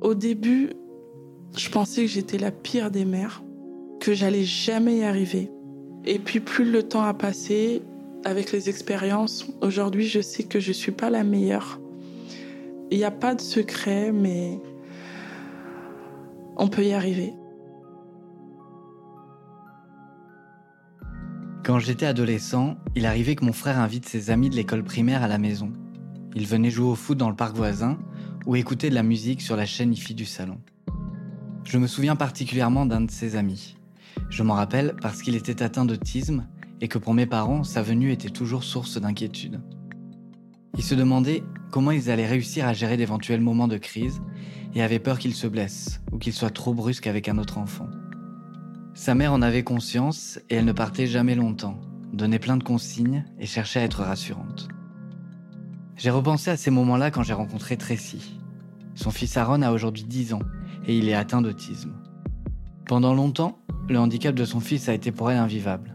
Au début, je pensais que j'étais la pire des mères, que j'allais jamais y arriver. Et puis plus le temps a passé, avec les expériences, aujourd'hui je sais que je suis pas la meilleure. Il n'y a pas de secret, mais on peut y arriver. Quand j'étais adolescent, il arrivait que mon frère invite ses amis de l'école primaire à la maison. Il venait jouer au foot dans le parc voisin ou écouter de la musique sur la chaîne IFI du salon. Je me souviens particulièrement d'un de ses amis. Je m'en rappelle parce qu'il était atteint d'autisme et que pour mes parents, sa venue était toujours source d'inquiétude. Ils se demandaient comment ils allaient réussir à gérer d'éventuels moments de crise et avaient peur qu'il se blesse ou qu'il soit trop brusque avec un autre enfant. Sa mère en avait conscience et elle ne partait jamais longtemps, donnait plein de consignes et cherchait à être rassurante. J'ai repensé à ces moments-là quand j'ai rencontré Tracy. Son fils Aaron a aujourd'hui 10 ans et il est atteint d'autisme. Pendant longtemps, le handicap de son fils a été pour elle invivable.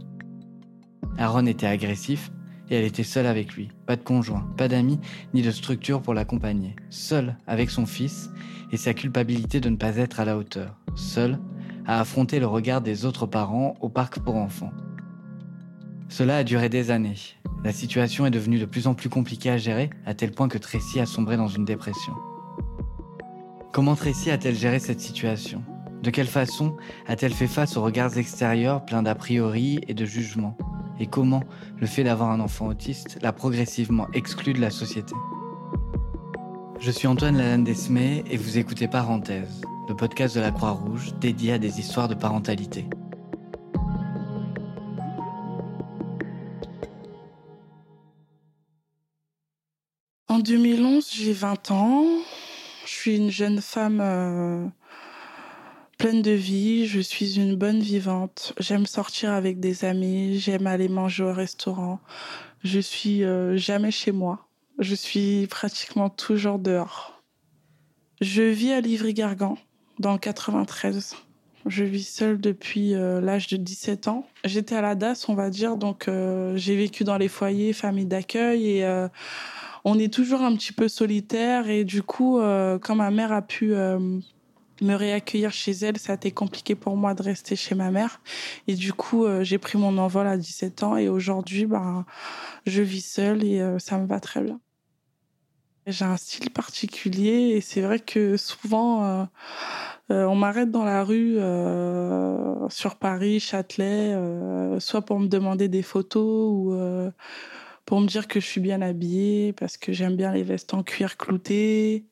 Aaron était agressif et elle était seule avec lui. Pas de conjoint, pas d'amis, ni de structure pour l'accompagner. Seule avec son fils et sa culpabilité de ne pas être à la hauteur. Seule à affronter le regard des autres parents au parc pour enfants. Cela a duré des années. La situation est devenue de plus en plus compliquée à gérer, à tel point que Tracy a sombré dans une dépression. Comment Tracy a-t-elle géré cette situation? De quelle façon a-t-elle fait face aux regards extérieurs pleins d'a priori et de jugements Et comment le fait d'avoir un enfant autiste l'a progressivement exclu de la société? Je suis Antoine Lalanne Desmé et vous écoutez Parenthèse, le podcast de la Croix-Rouge dédié à des histoires de parentalité. En 2011, j'ai 20 ans. Je suis une jeune femme euh, pleine de vie. Je suis une bonne vivante. J'aime sortir avec des amis. J'aime aller manger au restaurant. Je suis euh, jamais chez moi. Je suis pratiquement toujours dehors. Je vis à Livry-Gargan, dans le 93. Je vis seule depuis euh, l'âge de 17 ans. J'étais à la DAS, on va dire, donc j'ai vécu dans les foyers, familles d'accueil et on est toujours un petit peu solitaire et du coup, euh, quand ma mère a pu euh, me réaccueillir chez elle, ça a été compliqué pour moi de rester chez ma mère. Et du coup, euh, j'ai pris mon envol à 17 ans et aujourd'hui, ben, je vis seule et ça me va très bien. J'ai un style particulier et c'est vrai que souvent, on m'arrête dans la rue sur Paris, Châtelet, soit pour me demander des photos ou pour me dire que je suis bien habillée, parce que j'aime bien les vestes en cuir clouté.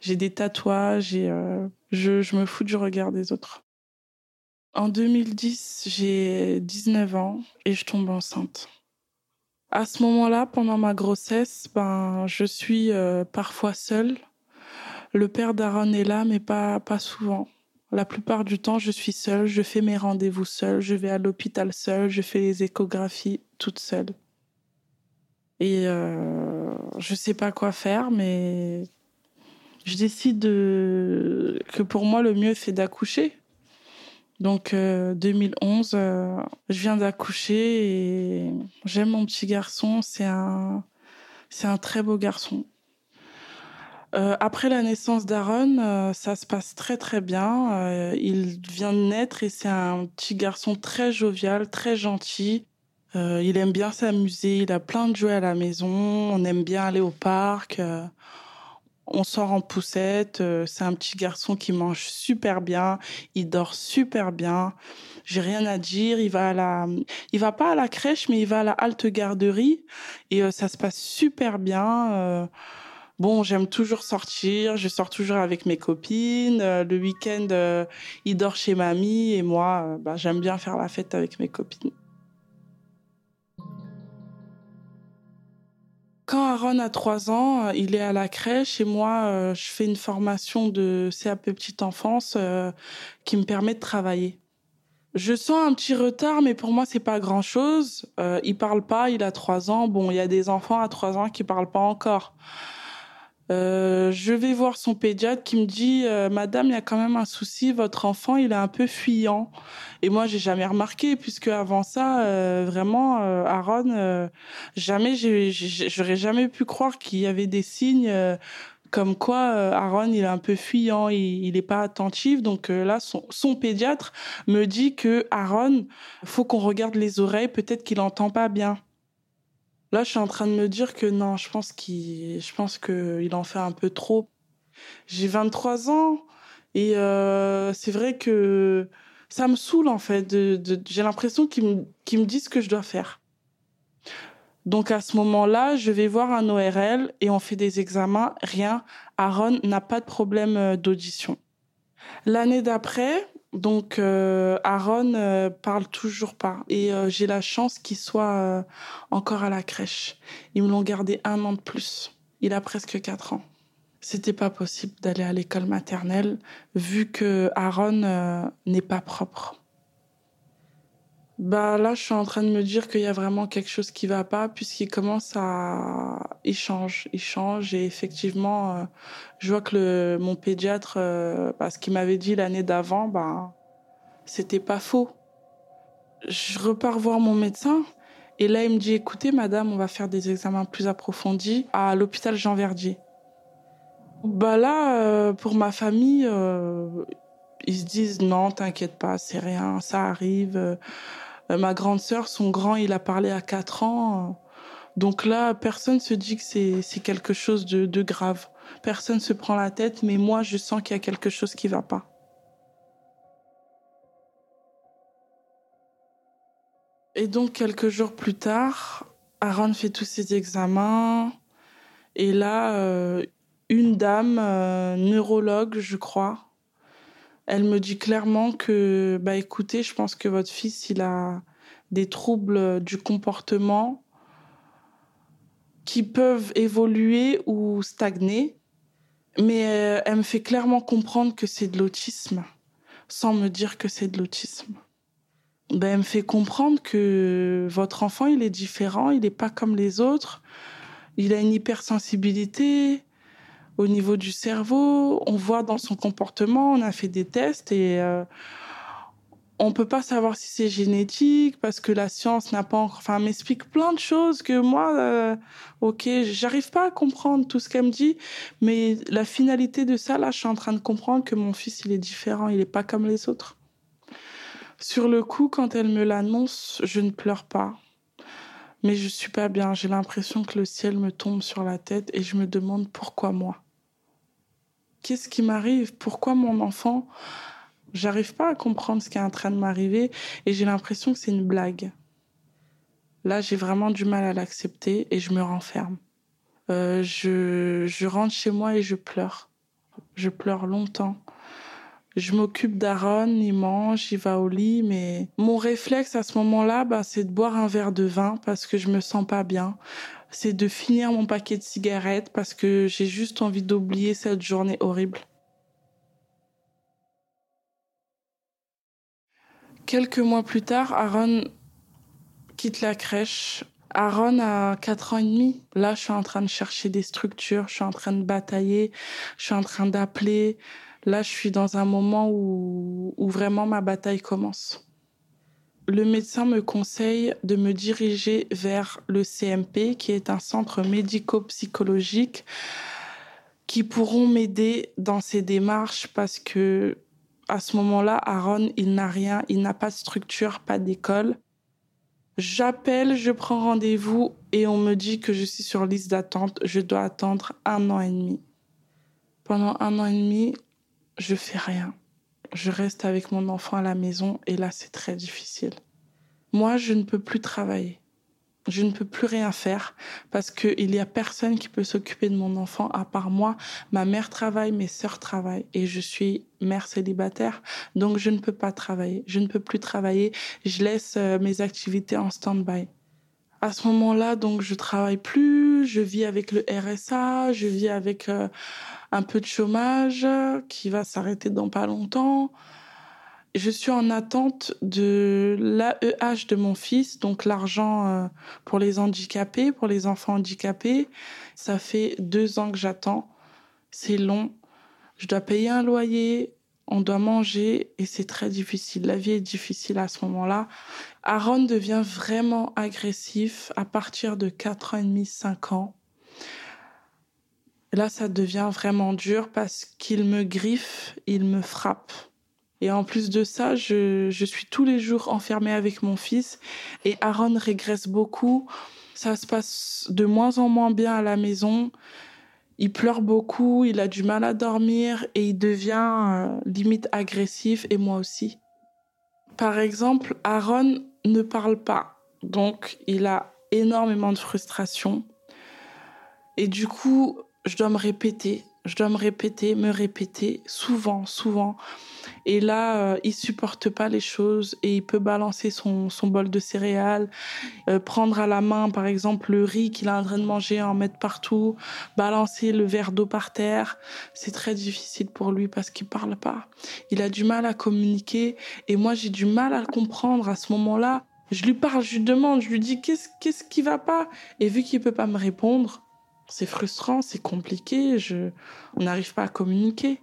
J'ai des tatouages et euh, je, me fous du regard des autres. En 2010, j'ai 19 ans et je tombe enceinte. À ce moment-là, pendant ma grossesse, ben, je suis euh, parfois seule. Le père d'Aaron est là, mais pas, pas souvent. La plupart du temps, je suis seule, je fais mes rendez-vous seule, je vais à l'hôpital seule, je fais les échographies toute seule. Et euh, je sais pas quoi faire, mais je décide de... que pour moi, le mieux, c'est d'accoucher. Donc, 2011, euh, euh, je viens d'accoucher et j'aime mon petit garçon. C'est un, un très beau garçon. Euh, après la naissance d'Aaron, ça se passe très très bien. il vient de naître et c'est un petit garçon très jovial, très gentil. Euh, il aime bien s'amuser, il a plein de jouets à la maison, on aime bien aller au parc, euh, on sort en poussette, euh, c'est un petit garçon qui mange super bien, il dort super bien. J'ai rien à dire, il va à la il va pas à la crèche mais il va à la halte garderie et ça se passe super bien. Bon, j'aime toujours sortir, je sors toujours avec mes copines. le week-end, il dort chez mamie et moi, bah, j'aime bien faire la fête avec mes copines. Quand Aaron a trois ans, euh, il est à la crèche et moi, euh, je fais une formation de CAP petite enfance euh, qui me permet de travailler. Je sens un petit retard, mais pour moi, c'est pas grand chose. il parle pas, il a trois ans. Bon, il y a des enfants à trois ans qui parlent pas encore. Euh, je vais voir son pédiatre qui me dit euh, Madame, il y a quand même un souci, votre enfant, il est un peu fuyant. Et moi, j'ai jamais remarqué, puisque avant ça, euh, vraiment, Aaron, jamais, j'aurais jamais pu croire qu'il y avait des signes comme quoi Aaron il est un peu fuyant, il n'est pas attentif. Donc là, son, son, pédiatre me dit que Aaron, faut qu'on regarde les oreilles, peut-être qu'il entend pas bien. Là, je suis en train de me dire que non, je pense qu'il, je pense qu'il en fait un peu trop. J'ai 23 ans et euh, c'est vrai que ça me saoule en fait. De, de, j'ai l'impression qu'ils me, qu'ils me disent ce que je dois faire. Donc à ce moment-là, je vais voir un ORL et on fait des examens. Rien. Aaron n'a pas de problème euh, d'audition. L'année d'après, donc euh, Aaron euh, parle toujours pas et euh, j'ai la chance qu'il soit euh, encore à la crèche. Ils me l'ont gardé un an de plus. Il a presque quatre ans. C'était pas possible d'aller à l'école maternelle vu que Aaron euh, n'est pas propre. Bah là, je suis en train de me dire qu'il y a vraiment quelque chose qui va pas puisqu'il commence à, il change, il change et effectivement, euh, je vois que le mon pédiatre, euh, bah, ce qu'il m'avait dit l'année d'avant, bah c'était pas faux. Je repars voir mon médecin et là il me dit écoutez madame, on va faire des examens plus approfondis à l'hôpital Jean Verdier. Bah là, euh, pour ma famille, euh, ils se disent non, t'inquiète pas, c'est rien, ça arrive. Euh, ma grande sœur, son grand, il a parlé à 4 ans. Donc là, personne se dit que c'est quelque chose de, de grave. Personne se prend la tête, mais moi, je sens qu'il y a quelque chose qui va pas. Et donc, quelques jours plus tard, Aaron fait tous ses examens. Et là, euh, une dame, euh, neurologue, je crois, elle me dit clairement que, bah écoutez, je pense que votre fils, il a des troubles du comportement qui peuvent évoluer ou stagner. Mais euh, elle me fait clairement comprendre que c'est de l'autisme, sans me dire que c'est de l'autisme. Ben, elle me fait comprendre que votre enfant, il est différent, il n'est pas comme les autres. Il a une hypersensibilité, au niveau du cerveau. On voit dans son comportement, on a fait des tests et euh, on peut pas savoir si c'est génétique parce que la science n'a pas encore. Enfin, m'explique plein de choses que moi, euh, ok, j'arrive pas à comprendre tout ce qu'elle me dit, mais la finalité de ça, là, je suis en train de comprendre que mon fils, il est différent, il est pas comme les autres. Sur le coup, quand elle me l'annonce, je ne pleure pas. Mais je suis pas bien. J'ai l'impression que le ciel me tombe sur la tête et je me demande pourquoi moi. Qu'est-ce qui m'arrive? Pourquoi mon enfant? J'arrive pas à comprendre ce qui est en train de m'arriver et j'ai l'impression que c'est une blague. Là, j'ai vraiment du mal à l'accepter et je me renferme. Euh, je, rentre chez moi et je pleure. Je pleure longtemps. Je m'occupe d'Aaron, il mange, il va au lit, mais mon réflexe à ce moment-là, bah, c'est de boire un verre de vin parce que je me sens pas bien. C'est de finir mon paquet de cigarettes parce que j'ai juste envie d'oublier cette journée horrible. Quelques mois plus tard, Aaron quitte la crèche. Aaron a 4 ans et demi. Là, je suis en train de chercher des structures, je suis en train de batailler, je suis en train d'appeler. Là, je suis dans un moment où, où vraiment ma bataille commence. Le médecin me conseille de me diriger vers le CMP, qui est un centre médico-psychologique, qui pourront m'aider dans ces démarches parce que à ce moment-là, Aaron, il n'a rien, il n'a pas de structure, pas d'école. J'appelle, je prends rendez-vous et on me dit que je suis sur liste d'attente. Je dois attendre un an et demi. Pendant un an et demi, je fais rien. Je reste avec mon enfant à la maison et là, c'est très difficile. Moi, je ne peux plus travailler. Je ne peux plus rien faire parce qu'il n'y a personne qui peut s'occuper de mon enfant à part moi. Ma mère travaille, mes sœurs travaillent et je suis mère célibataire. Donc, je ne peux pas travailler. Je ne peux plus travailler. Je laisse euh, mes activités en stand-by. À ce moment-là, donc, je travaille plus. Je vis avec le RSA. Je vis avec euh, un peu de chômage qui va s'arrêter dans pas longtemps. Je suis en attente de l'AEH de mon fils, donc l'argent euh, pour les handicapés, pour les enfants handicapés. Ça fait deux ans que j'attends. C'est long. Je dois payer un loyer, on doit manger et c'est très difficile. La vie est difficile à ce moment-là. Aaron devient vraiment agressif à partir de 4 ans et demi, 5 ans. là, ça devient vraiment dur parce qu'il me griffe, il me frappe. Et en plus de ça, je, je suis tous les jours enfermée avec mon fils et Aaron régresse beaucoup. Ça se passe de moins en moins bien à la maison. Il pleure beaucoup, il a du mal à dormir et il devient euh, limite agressif et moi aussi. Par exemple, Aaron ne parle pas, donc il a énormément de frustration. Et du coup, je dois me répéter, je dois me répéter, me répéter souvent, souvent. Et là, euh, il supporte pas les choses et il peut balancer son, bol de céréales, euh, prendre à la main, par exemple, le riz qu'il est en train de manger, en mettre partout, balancer le verre d'eau par terre. C'est très difficile pour lui parce qu'il parle pas. Il a du mal à communiquer et moi, j'ai du mal à le comprendre à ce moment-là. Je lui parle, je lui demande, je lui dis qu'est-ce qu'est-ce qui va pas? Et vu qu'il peut pas me répondre, c'est frustrant, c'est compliqué, je on n'arrive pas à communiquer.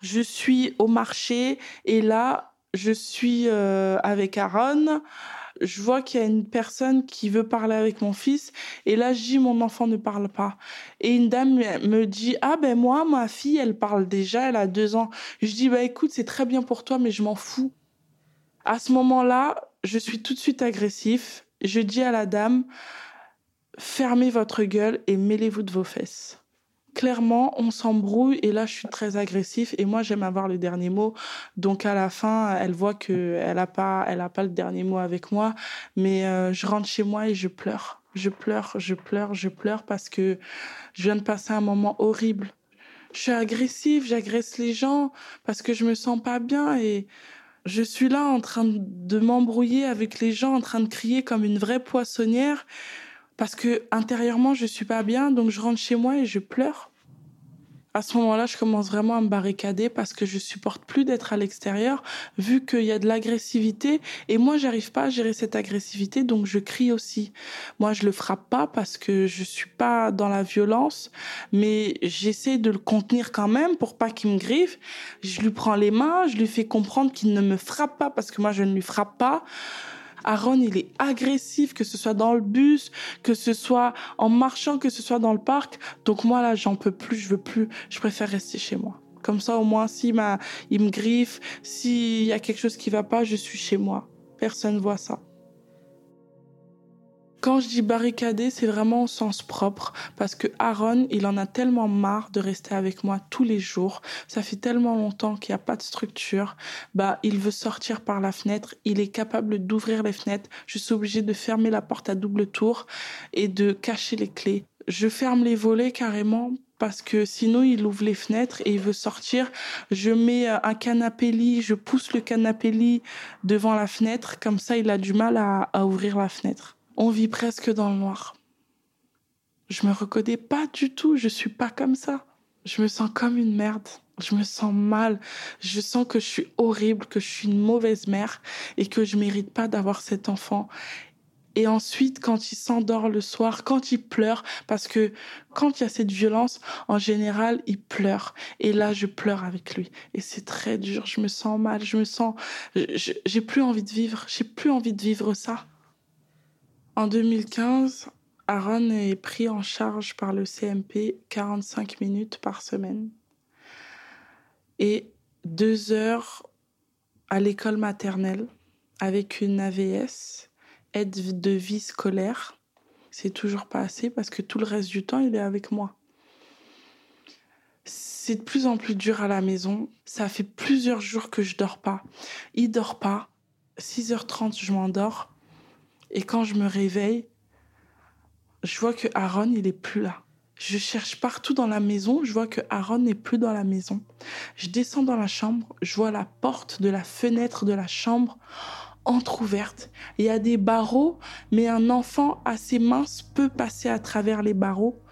Je suis au marché et là, je suis euh, avec Aaron. Je vois qu'il y a une personne qui veut parler avec mon fils et là, je dis mon enfant ne parle pas. Et une dame me dit ah ben moi ma fille elle parle déjà, elle a deux ans. Je dis bah écoute c'est très bien pour toi mais je m'en fous. À ce moment-là, je suis tout de suite agressif. Je dis à la dame fermez votre gueule et mêlez-vous de vos fesses clairement, on s'embrouille et là, je suis très agressif et moi, j'aime avoir le dernier mot. Donc, à la fin, elle voit que elle a pas, elle a pas le dernier mot avec moi, mais euh, je rentre chez moi et je pleure. Je pleure, je pleure, je pleure parce que je viens de passer un moment horrible. Je suis agressive, j'agresse les gens parce que je me sens pas bien et je suis là en train de m'embrouiller avec les gens, en train de crier comme une vraie poissonnière parce que intérieurement je suis pas bien donc je rentre chez moi et je pleure à ce moment-là, je commence vraiment à me barricader parce que je supporte plus d'être à l'extérieur vu qu'il y a de l'agressivité et moi j'arrive pas à gérer cette agressivité donc je crie aussi. Moi je le frappe pas parce que je suis pas dans la violence mais j'essaie de le contenir quand même pour pas qu'il me griffe. Je lui prends les mains, je lui fais comprendre qu'il ne me frappe pas parce que moi je ne lui frappe pas. Aaron, il est agressif, que ce soit dans le bus, que ce soit en marchant, que ce soit dans le parc. Donc moi, là, j'en peux plus, je veux plus. Je préfère rester chez moi. Comme ça, au moins, si ma, il me griffe, s'il y a quelque chose qui va pas, je suis chez moi. Personne voit ça. Quand je dis barricader, c'est vraiment au sens propre parce que Aaron, il en a tellement marre de rester avec moi tous les jours. Ça fait tellement longtemps qu'il n'y a pas de structure. Bah, il veut sortir par la fenêtre. Il est capable d'ouvrir les fenêtres. Je suis obligée de fermer la porte à double tour et de cacher les clés. Je ferme les volets carrément parce que sinon il ouvre les fenêtres et il veut sortir. Je mets un canapé lit, je pousse le canapé lit devant la fenêtre, comme ça il a du mal à, à ouvrir la fenêtre. On vit presque dans le noir. Je me reconnais pas du tout, je suis pas comme ça. Je me sens comme une merde. Je me sens mal. Je sens que je suis horrible, que je suis une mauvaise mère et que je mérite pas d'avoir cet enfant. Et ensuite, quand il s'endort le soir, quand il pleure, parce que quand il y a cette violence, en général, il pleure. Et là, je pleure avec lui. Et c'est très dur. Je me sens mal. Je me sens, j'ai plus envie de vivre. J'ai plus envie de vivre ça. En 2015, Aaron est pris en charge par le CMP 45 minutes par semaine et deux heures à l'école maternelle avec une AVS, aide de vie scolaire. C'est toujours pas assez parce que tout le reste du temps, il est avec moi. C'est de plus en plus dur à la maison. Ça fait plusieurs jours que je dors pas. Il dort pas. 6h30, je m'endors. Et quand je me réveille, je vois que Aaron, il est plus là. Je cherche partout dans la maison, je vois que Aaron n'est plus dans la maison. Je descends dans la chambre, je vois la porte de la fenêtre de la chambre entr'ouverte. Il y a des barreaux, mais un enfant assez mince peut passer à travers les barreaux.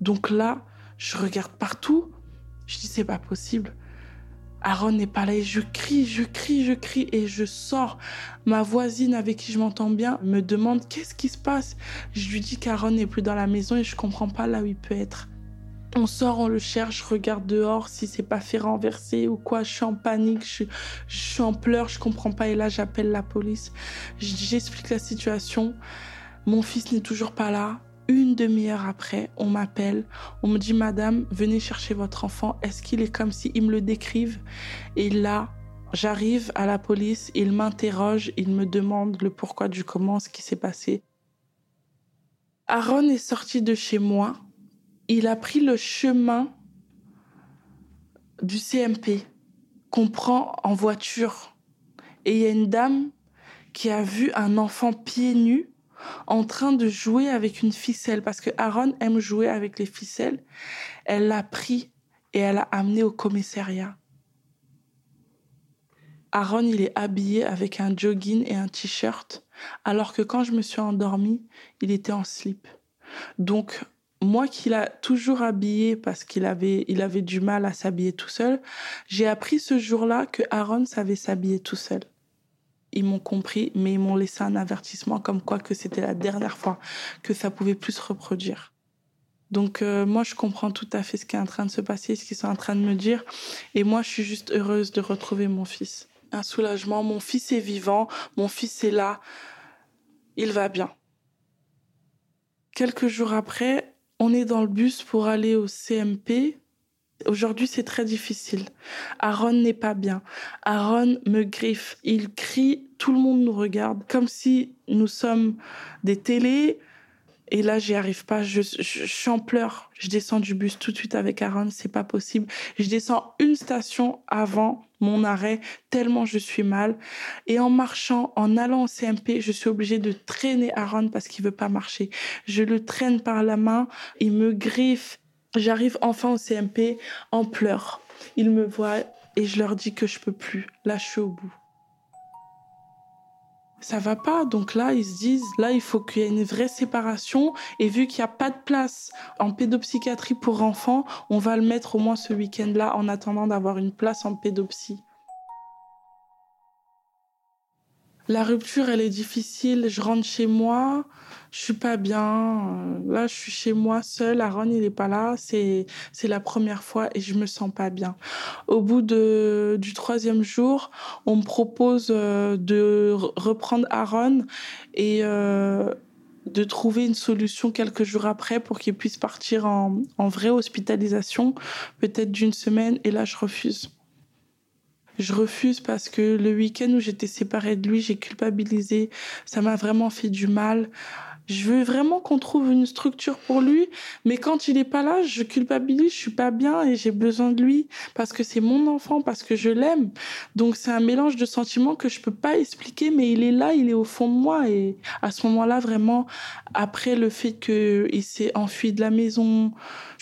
Donc là, je regarde partout. Je dis c'est pas possible. Aaron n'est pas là et je crie, je crie, je crie et je sors. Ma voisine avec qui je m'entends bien me demande qu'est-ce qui se passe? Je lui dis qu'Aaron n'est plus dans la maison et je comprends pas là où il peut être. On sort, on le cherche, regarde dehors si c'est pas fait renverser ou quoi. Je suis en panique, je, je suis en pleurs, je comprends pas. Et là, j'appelle la police. J'explique la situation. Mon fils n'est toujours pas là. Une demi-heure après, on m'appelle. On me dit, Madame, venez chercher votre enfant. Est-ce qu'il est comme si me le décrivent Et là, j'arrive à la police. Ils m'interrogent. Ils me demandent le pourquoi du comment, ce qui s'est passé. Aaron est sorti de chez moi il a pris le chemin du CMP qu'on prend en voiture. Et il y a une dame qui a vu un enfant pieds nus en train de jouer avec une ficelle parce que Aaron aime jouer avec les ficelles. Elle l'a pris et elle l'a amené au commissariat. Aaron, il est habillé avec un jogging et un t-shirt, alors que quand je me suis endormie, il était en slip. Donc, moi qui l'a toujours habillé parce qu'il avait, il avait du mal à s'habiller tout seul, j'ai appris ce jour-là que Aaron savait s'habiller tout seul. Ils m'ont compris, mais ils m'ont laissé un avertissement comme quoi que c'était la dernière fois que ça pouvait plus se reproduire. Donc euh, moi, je comprends tout à fait ce qui est en train de se passer, ce qu'ils sont en train de me dire. Et moi, je suis juste heureuse de retrouver mon fils. Un soulagement, mon fils est vivant, mon fils est là, il va bien. Quelques jours après, on est dans le bus pour aller au CMP. Aujourd'hui, c'est très difficile. Aaron n'est pas bien. Aaron me griffe. Il crie. Tout le monde nous regarde. Comme si nous sommes des télés et là, j'y arrive pas. Je, je, je, suis en pleurs. Je descends du bus tout de suite avec Aaron. C'est pas possible. Je descends une station avant mon arrêt tellement je suis mal. Et en marchant, en allant au CMP, je suis obligée de traîner Aaron parce qu'il veut pas marcher. Je le traîne par la main. Il me griffe. J'arrive enfin au CMP en pleurs. Ils me voient et je leur dis que je peux plus. Là, je suis au bout ça va pas. Donc là, ils se disent, là, il faut qu'il y ait une vraie séparation. Et vu qu'il n'y a pas de place en pédopsychiatrie pour enfants, on va le mettre au moins ce week-end-là en attendant d'avoir une place en pédopsie. La rupture, elle est difficile. Je rentre chez moi je suis pas bien. Euh, là, je suis chez moi seule. Aaron, il est pas là. C'est c'est la première fois et je me sens pas bien. Au bout de du troisième jour, on me propose euh, de reprendre Aaron et euh, de trouver une solution quelques jours après pour qu'il puisse partir en, en vraie hospitalisation, peut-être d'une semaine. Et là, je refuse. Je refuse parce que le week-end où j'étais séparée de lui, j'ai culpabilisé. Ça m'a vraiment fait du mal. Je veux vraiment qu'on trouve une structure pour lui, mais quand il est pas là, je culpabilise, je suis pas bien et j'ai besoin de lui parce que c'est mon enfant, parce que je l'aime. Donc c'est un mélange de sentiments que je peux pas expliquer, mais il est là, il est au fond de moi et à ce moment-là, vraiment, après le fait qu'il s'est enfui de la maison,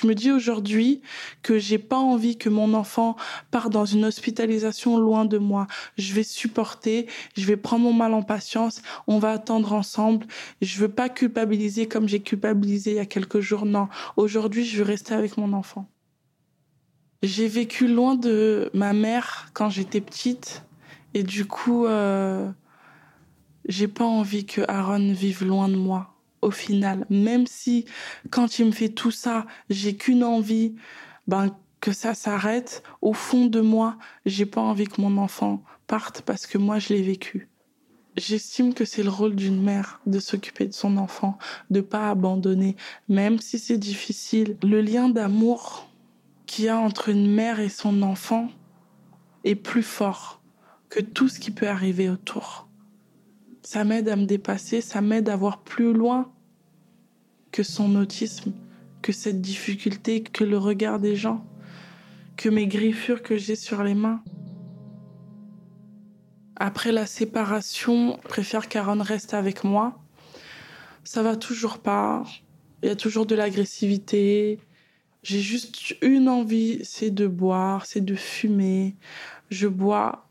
je me dis aujourd'hui que j'ai pas envie que mon enfant parte dans une hospitalisation loin de moi. Je vais supporter, je vais prendre mon mal en patience, on va attendre ensemble. Je veux pas culpabiliser comme j'ai culpabilisé il y a quelques jours. Non, aujourd'hui, je veux rester avec mon enfant. J'ai vécu loin de ma mère quand j'étais petite et du coup, euh, j'ai pas envie que Aaron vive loin de moi au final. Même si quand il me fait tout ça, j'ai qu'une envie, ben que ça s'arrête. Au fond de moi, j'ai pas envie que mon enfant parte parce que moi je l'ai vécu. J'estime que c'est le rôle d'une mère de s'occuper de son enfant, de pas abandonner, même si c'est difficile. Le lien d'amour qu'il y a entre une mère et son enfant est plus fort que tout ce qui peut arriver autour. Ça m'aide à me dépasser, ça m'aide à voir plus loin que son autisme, que cette difficulté, que le regard des gens, que mes griffures que j'ai sur les mains. Après la séparation, préfère qu'Aaron reste avec moi. Ça va toujours pas. Il y a toujours de l'agressivité. J'ai juste une envie, c'est de boire, c'est de fumer. Je bois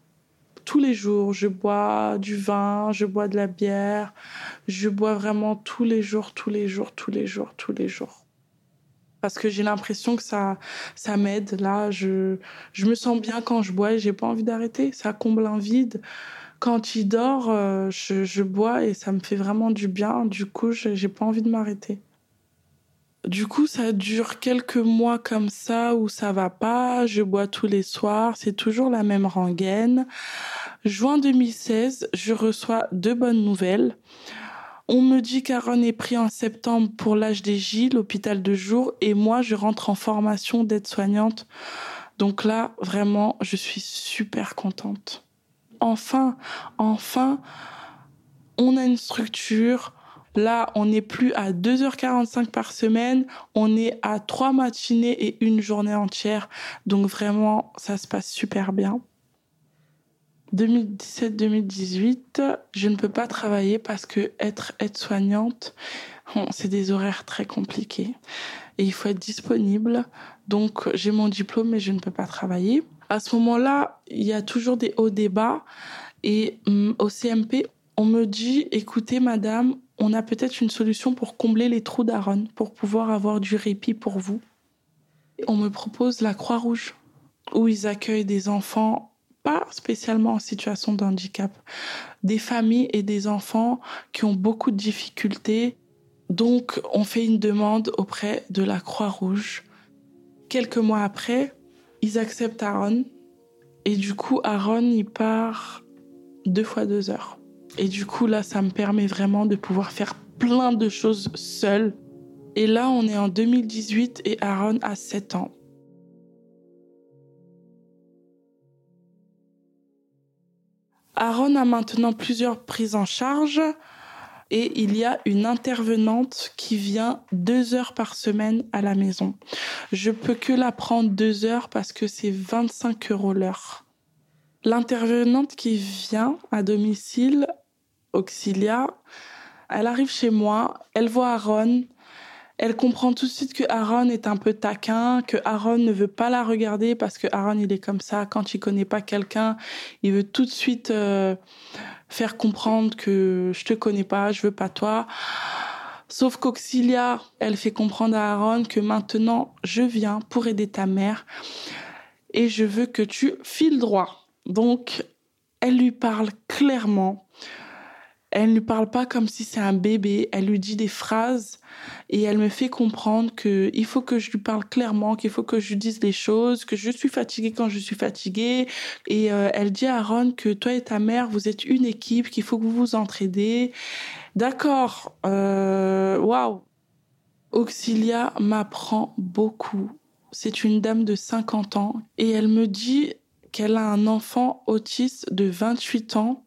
tous les jours. Je bois du vin, je bois de la bière. Je bois vraiment tous les jours, tous les jours, tous les jours, tous les jours parce que j'ai l'impression que ça, ça m'aide. Là, je, je me sens bien quand je bois et j'ai pas envie d'arrêter. Ça comble un vide. Quand il dort, euh, je, je, bois et ça me fait vraiment du bien. Du coup, j'ai pas envie de m'arrêter. Du coup, ça dure quelques mois comme ça où ça va pas. Je bois tous les soirs. C'est toujours la même rengaine. Juin 2016, je reçois deux bonnes nouvelles. On me dit qu'Aaron est pris en septembre pour l'HDJ, l'hôpital de jour, et moi, je rentre en formation d'aide-soignante. Donc là, vraiment, je suis super contente. Enfin, enfin, on a une structure, Là, on n'est plus à 2h45 par semaine, on est à trois matinées et une journée entière. Donc vraiment, ça se passe super bien. 2017-2018, je ne peux pas travailler parce que être aide-soignante, c'est des horaires très compliqués et il faut être disponible. Donc j'ai mon diplôme mais je ne peux pas travailler. À ce moment-là, il y a toujours des hauts débats et hum, au CMP, on me dit écoutez madame, on a peut-être une solution pour combler les trous d'Aaron, pour pouvoir avoir du répit pour vous. On me propose la Croix-Rouge, où ils accueillent des enfants pas spécialement en situation de handicap, des familles et des enfants qui ont beaucoup de difficultés. Donc, on fait une demande auprès de la Croix-Rouge. Quelques mois après, ils acceptent Aaron. Et du coup, Aaron, il part deux fois deux heures. Et du coup, là, ça me permet vraiment de pouvoir faire plein de choses seule. Et là, on est en 2018 et Aaron a 7 ans. Aaron a maintenant plusieurs prises en charge et il y a une intervenante qui vient deux heures par semaine à la maison. Je peux que la prendre deux heures parce que c'est 25 euros l'heure. L'intervenante qui vient à domicile, Auxilia, elle arrive chez moi, elle voit Aaron, elle comprend tout de suite que Aaron est un peu taquin, que Aaron ne veut pas la regarder parce que Aaron il est comme ça quand il connaît pas quelqu'un, il veut tout de suite euh, faire comprendre que je te connais pas, je veux pas toi. Sauf qu'Auxilia, elle fait comprendre à Aaron que maintenant je viens pour aider ta mère et je veux que tu files droit. Donc elle lui parle clairement elle ne parle pas comme si c'est un bébé. Elle lui dit des phrases et elle me fait comprendre que il faut que je lui parle clairement, qu'il faut que je lui dise les choses, que je suis fatiguée quand je suis fatiguée. Et euh, elle dit à Aaron que toi et ta mère, vous êtes une équipe, qu'il faut que vous vous entraidez. D'accord. Euh, waouh. Auxilia m'apprend beaucoup. C'est une dame de 50 ans et elle me dit qu'elle a un enfant autiste de 28 ans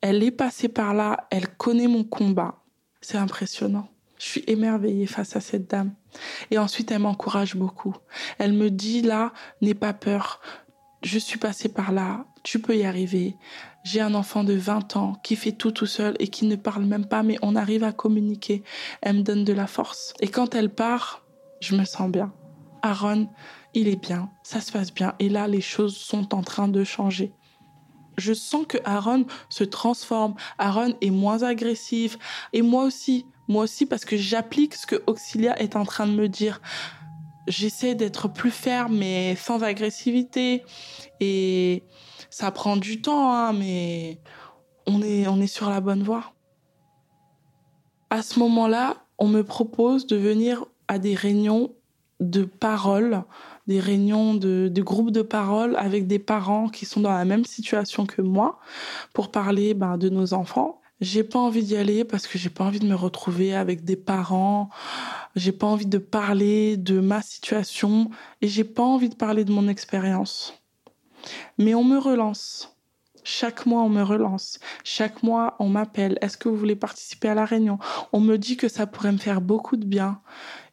elle est passée par là, elle connaît mon combat. C'est impressionnant. Je suis émerveillée face à cette dame. Et ensuite, elle m'encourage beaucoup. Elle me dit là, n'aie pas peur. Je suis passée par là. Tu peux y arriver. J'ai un enfant de 20 ans qui fait tout tout seul et qui ne parle même pas, mais on arrive à communiquer. Elle me donne de la force. Et quand elle part, je me sens bien. Aaron, il est bien. Ça se passe bien. Et là, les choses sont en train de changer je sens que Aaron se transforme. Aaron est moins agressif. Et moi aussi. Moi aussi, parce que j'applique ce que Auxilia est en train de me dire. J'essaie d'être plus ferme, mais sans agressivité. Et ça prend du temps, hein, mais on est, on est sur la bonne voie. À ce moment-là, on me propose de venir à des réunions de parole des réunions de, de groupes de parole avec des parents qui sont dans la même situation que moi pour parler ben, de nos enfants. J'ai pas envie d'y aller parce que j'ai pas envie de me retrouver avec des parents. J'ai pas envie de parler de ma situation et j'ai pas envie de parler de mon expérience. Mais on me relance. Chaque mois, on me relance. Chaque mois, on m'appelle. Est-ce que vous voulez participer à la réunion? On me dit que ça pourrait me faire beaucoup de bien.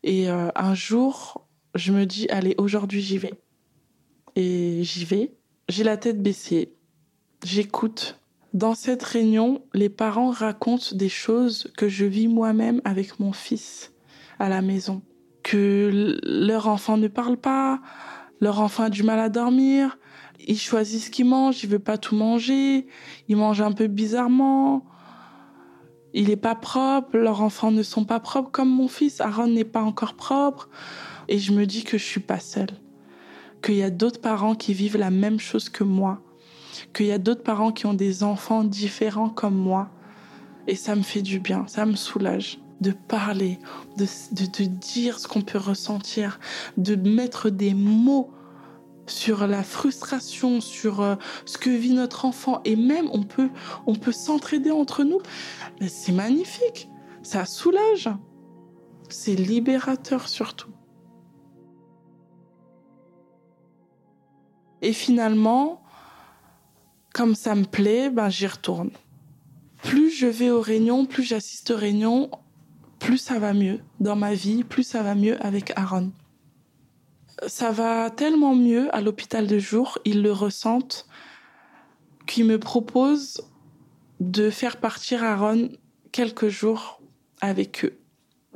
Et euh, un jour, je me dis, allez, aujourd'hui j'y vais. Et j'y vais. J'ai la tête baissée. J'écoute. Dans cette réunion, les parents racontent des choses que je vis moi-même avec mon fils à la maison. Que leur enfant ne parle pas, leur enfant a du mal à dormir, ils choisissent ce qu'ils mangent, il veut pas tout manger, ils mangent un peu bizarrement, il est pas propre, leurs enfants ne sont pas propres comme mon fils, Aaron n'est pas encore propre. Et je me dis que je suis pas seule, qu'il y a d'autres parents qui vivent la même chose que moi, qu'il y a d'autres parents qui ont des enfants différents comme moi. Et ça me fait du bien, ça me soulage. de parler, de, de dire ce qu'on peut ressentir, de mettre des mots sur la frustration, sur euh, ce que vit notre enfant, et même on peut, on peut s'entraider entre nous. C'est magnifique, ça soulage, c'est libérateur surtout. Et finalement, comme ça me plaît, ben j'y retourne. Plus je vais aux réunions, plus j'assiste aux réunions, plus ça va mieux dans ma vie, plus ça va mieux avec Aaron ça va tellement mieux à l'hôpital de jour, ils le ressentent, qu'ils me proposent de faire partir Aaron quelques jours avec eux.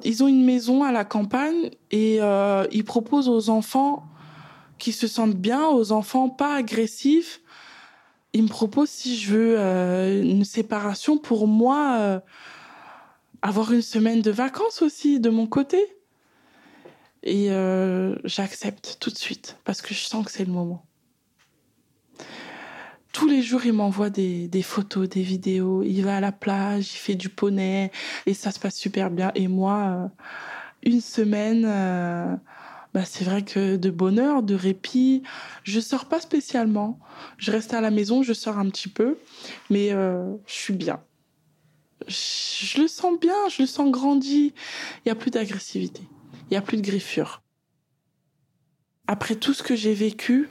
Ils ont une maison à la campagne et euh, ils proposent aux enfants qui se sentent bien, aux enfants pas agressifs. Ils me proposent si je veux euh, une séparation pour moi, euh, avoir une semaine de vacances aussi de mon côté. Et euh, j'accepte tout de suite parce que je sens que c'est le moment. Tous les jours, il m'envoie des, photos, des vidéos. Il va à la plage, il fait du poney et ça se passe super bien. Et moi, une semaine, bah, c'est vrai que de bonheur, de répit. Je sors pas spécialement. Je reste à la maison, je sors un petit peu, mais je suis bien. Je, le sens bien, je le sens grandi. Il y a plus d'agressivité il n'y a plus de griffures. Après tout ce que j'ai vécu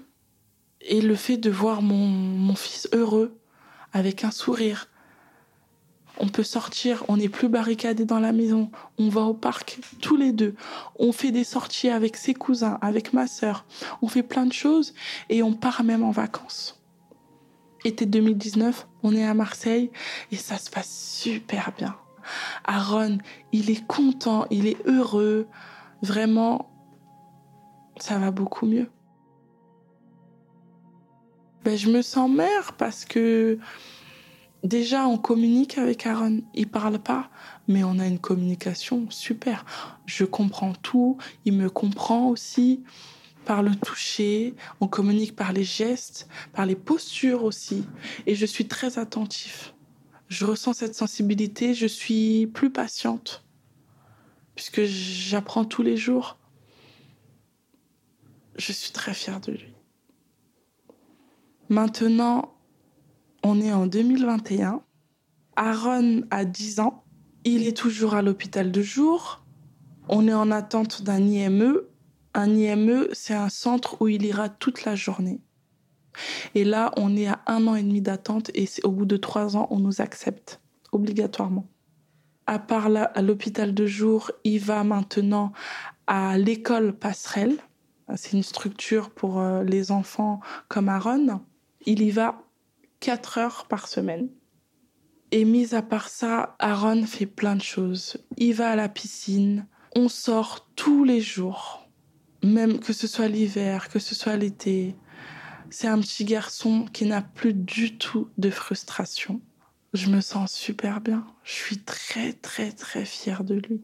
et le fait de voir mon, mon fils heureux, avec un sourire, on peut sortir, on n'est plus barricadé dans la maison, on va au parc tous les deux, on fait des sorties avec ses cousins, avec ma sœur, on fait plein de choses et on part même en vacances. Été 2019, on est à Marseille et ça se passe super bien. Aaron, il est content, il est heureux vraiment, ça va beaucoup mieux. Ben, je me sens mère parce que déjà on communique avec Aaron. Il parle pas, mais on a une communication super. Je comprends tout, il me comprend aussi par le toucher, on communique par les gestes, par les postures aussi. Et je suis très attentif. Je ressens cette sensibilité, je suis plus patiente puisque j'apprends tous les jours. Je suis très fière de lui. Maintenant, on est en 2021. Aaron a 10 ans. Il est toujours à l'hôpital de jour. On est en attente d'un IME. Un IME, c'est un centre où il ira toute la journée. Et là, on est à un an et demi d'attente et au bout de trois ans, on nous accepte obligatoirement à part là, à l'hôpital de jour, il va maintenant à l'école passerelle. C'est une structure pour euh, les enfants comme Aaron. Il y va quatre heures par semaine. Et mis à part ça, Aaron fait plein de choses. Il va à la piscine. On sort tous les jours. Même que ce soit l'hiver, que ce soit l'été. C'est un petit garçon qui n'a plus du tout de frustration. Je me sens super bien. Je suis très, très, très fière de lui.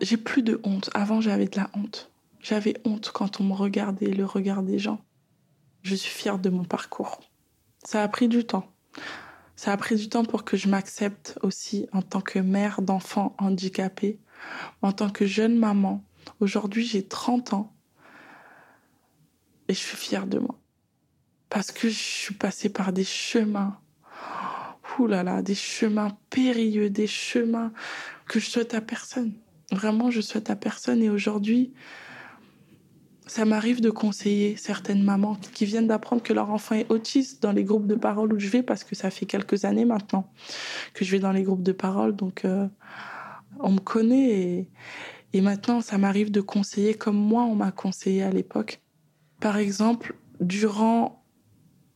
J'ai plus de honte. Avant, j'avais de la honte. J'avais honte quand on me regardait, le regard des gens. Je suis fière de mon parcours. Ça a pris du temps. Ça a pris du temps pour que je m'accepte aussi en tant que mère d'enfants handicapés, en tant que jeune maman. Aujourd'hui, j'ai 30 ans et je suis fière de moi. Parce que je suis passée par des chemins là là, des chemins périlleux, des chemins que je souhaite à personne. Vraiment, je souhaite à personne. Et aujourd'hui, ça m'arrive de conseiller certaines mamans qui viennent d'apprendre que leur enfant est autiste dans les groupes de parole où je vais, parce que ça fait quelques années maintenant que je vais dans les groupes de parole. Donc, euh, on me connaît et, et maintenant, ça m'arrive de conseiller comme moi, on m'a conseillé à l'époque. Par exemple, durant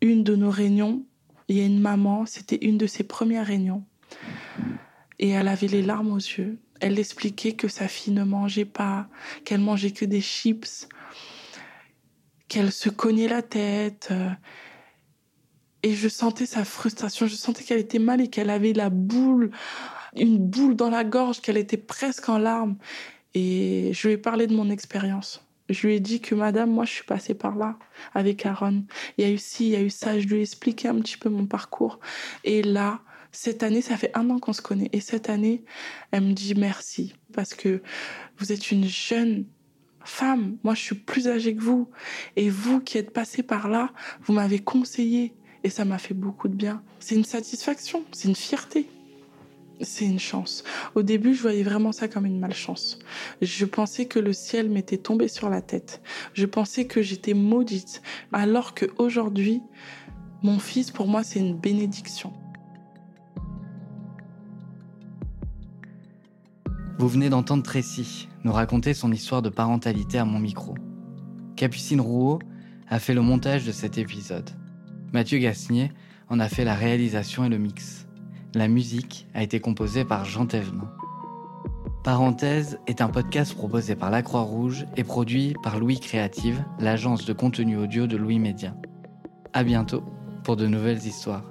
une de nos réunions, il y a une maman, c'était une de ses premières réunions. Et elle avait les larmes aux yeux. Elle expliquait que sa fille ne mangeait pas, qu'elle mangeait que des chips, qu'elle se cognait la tête. Et je sentais sa frustration, je sentais qu'elle était mal et qu'elle avait la boule, une boule dans la gorge, qu'elle était presque en larmes. Et je lui ai parlé de mon expérience. Je lui ai dit que madame, moi je suis passée par là avec Aaron. Il y a eu ci, il y a eu ça. Je lui ai expliqué un petit peu mon parcours. Et là, cette année, ça fait un an qu'on se connaît. Et cette année, elle me dit merci parce que vous êtes une jeune femme. Moi, je suis plus âgée que vous. Et vous qui êtes passée par là, vous m'avez conseillé. Et ça m'a fait beaucoup de bien. C'est une satisfaction, c'est une fierté c'est une chance. Au début, je voyais vraiment ça comme une malchance. Je pensais que le ciel m'était tombé sur la tête. Je pensais que j'étais maudite, alors que aujourd'hui, mon fils, pour moi, c'est une bénédiction. Vous venez d'entendre Tracy nous raconter son histoire de parentalité à mon micro. Capucine Rouault a fait le montage de cet épisode. Mathieu Gasnier en a fait la réalisation et le mix. La musique a été composée par Jean Thévenin. Parenthèse est un podcast proposé par La Croix-Rouge et produit par Louis Créative, l'agence de contenu audio de Louis Média. À bientôt pour de nouvelles histoires.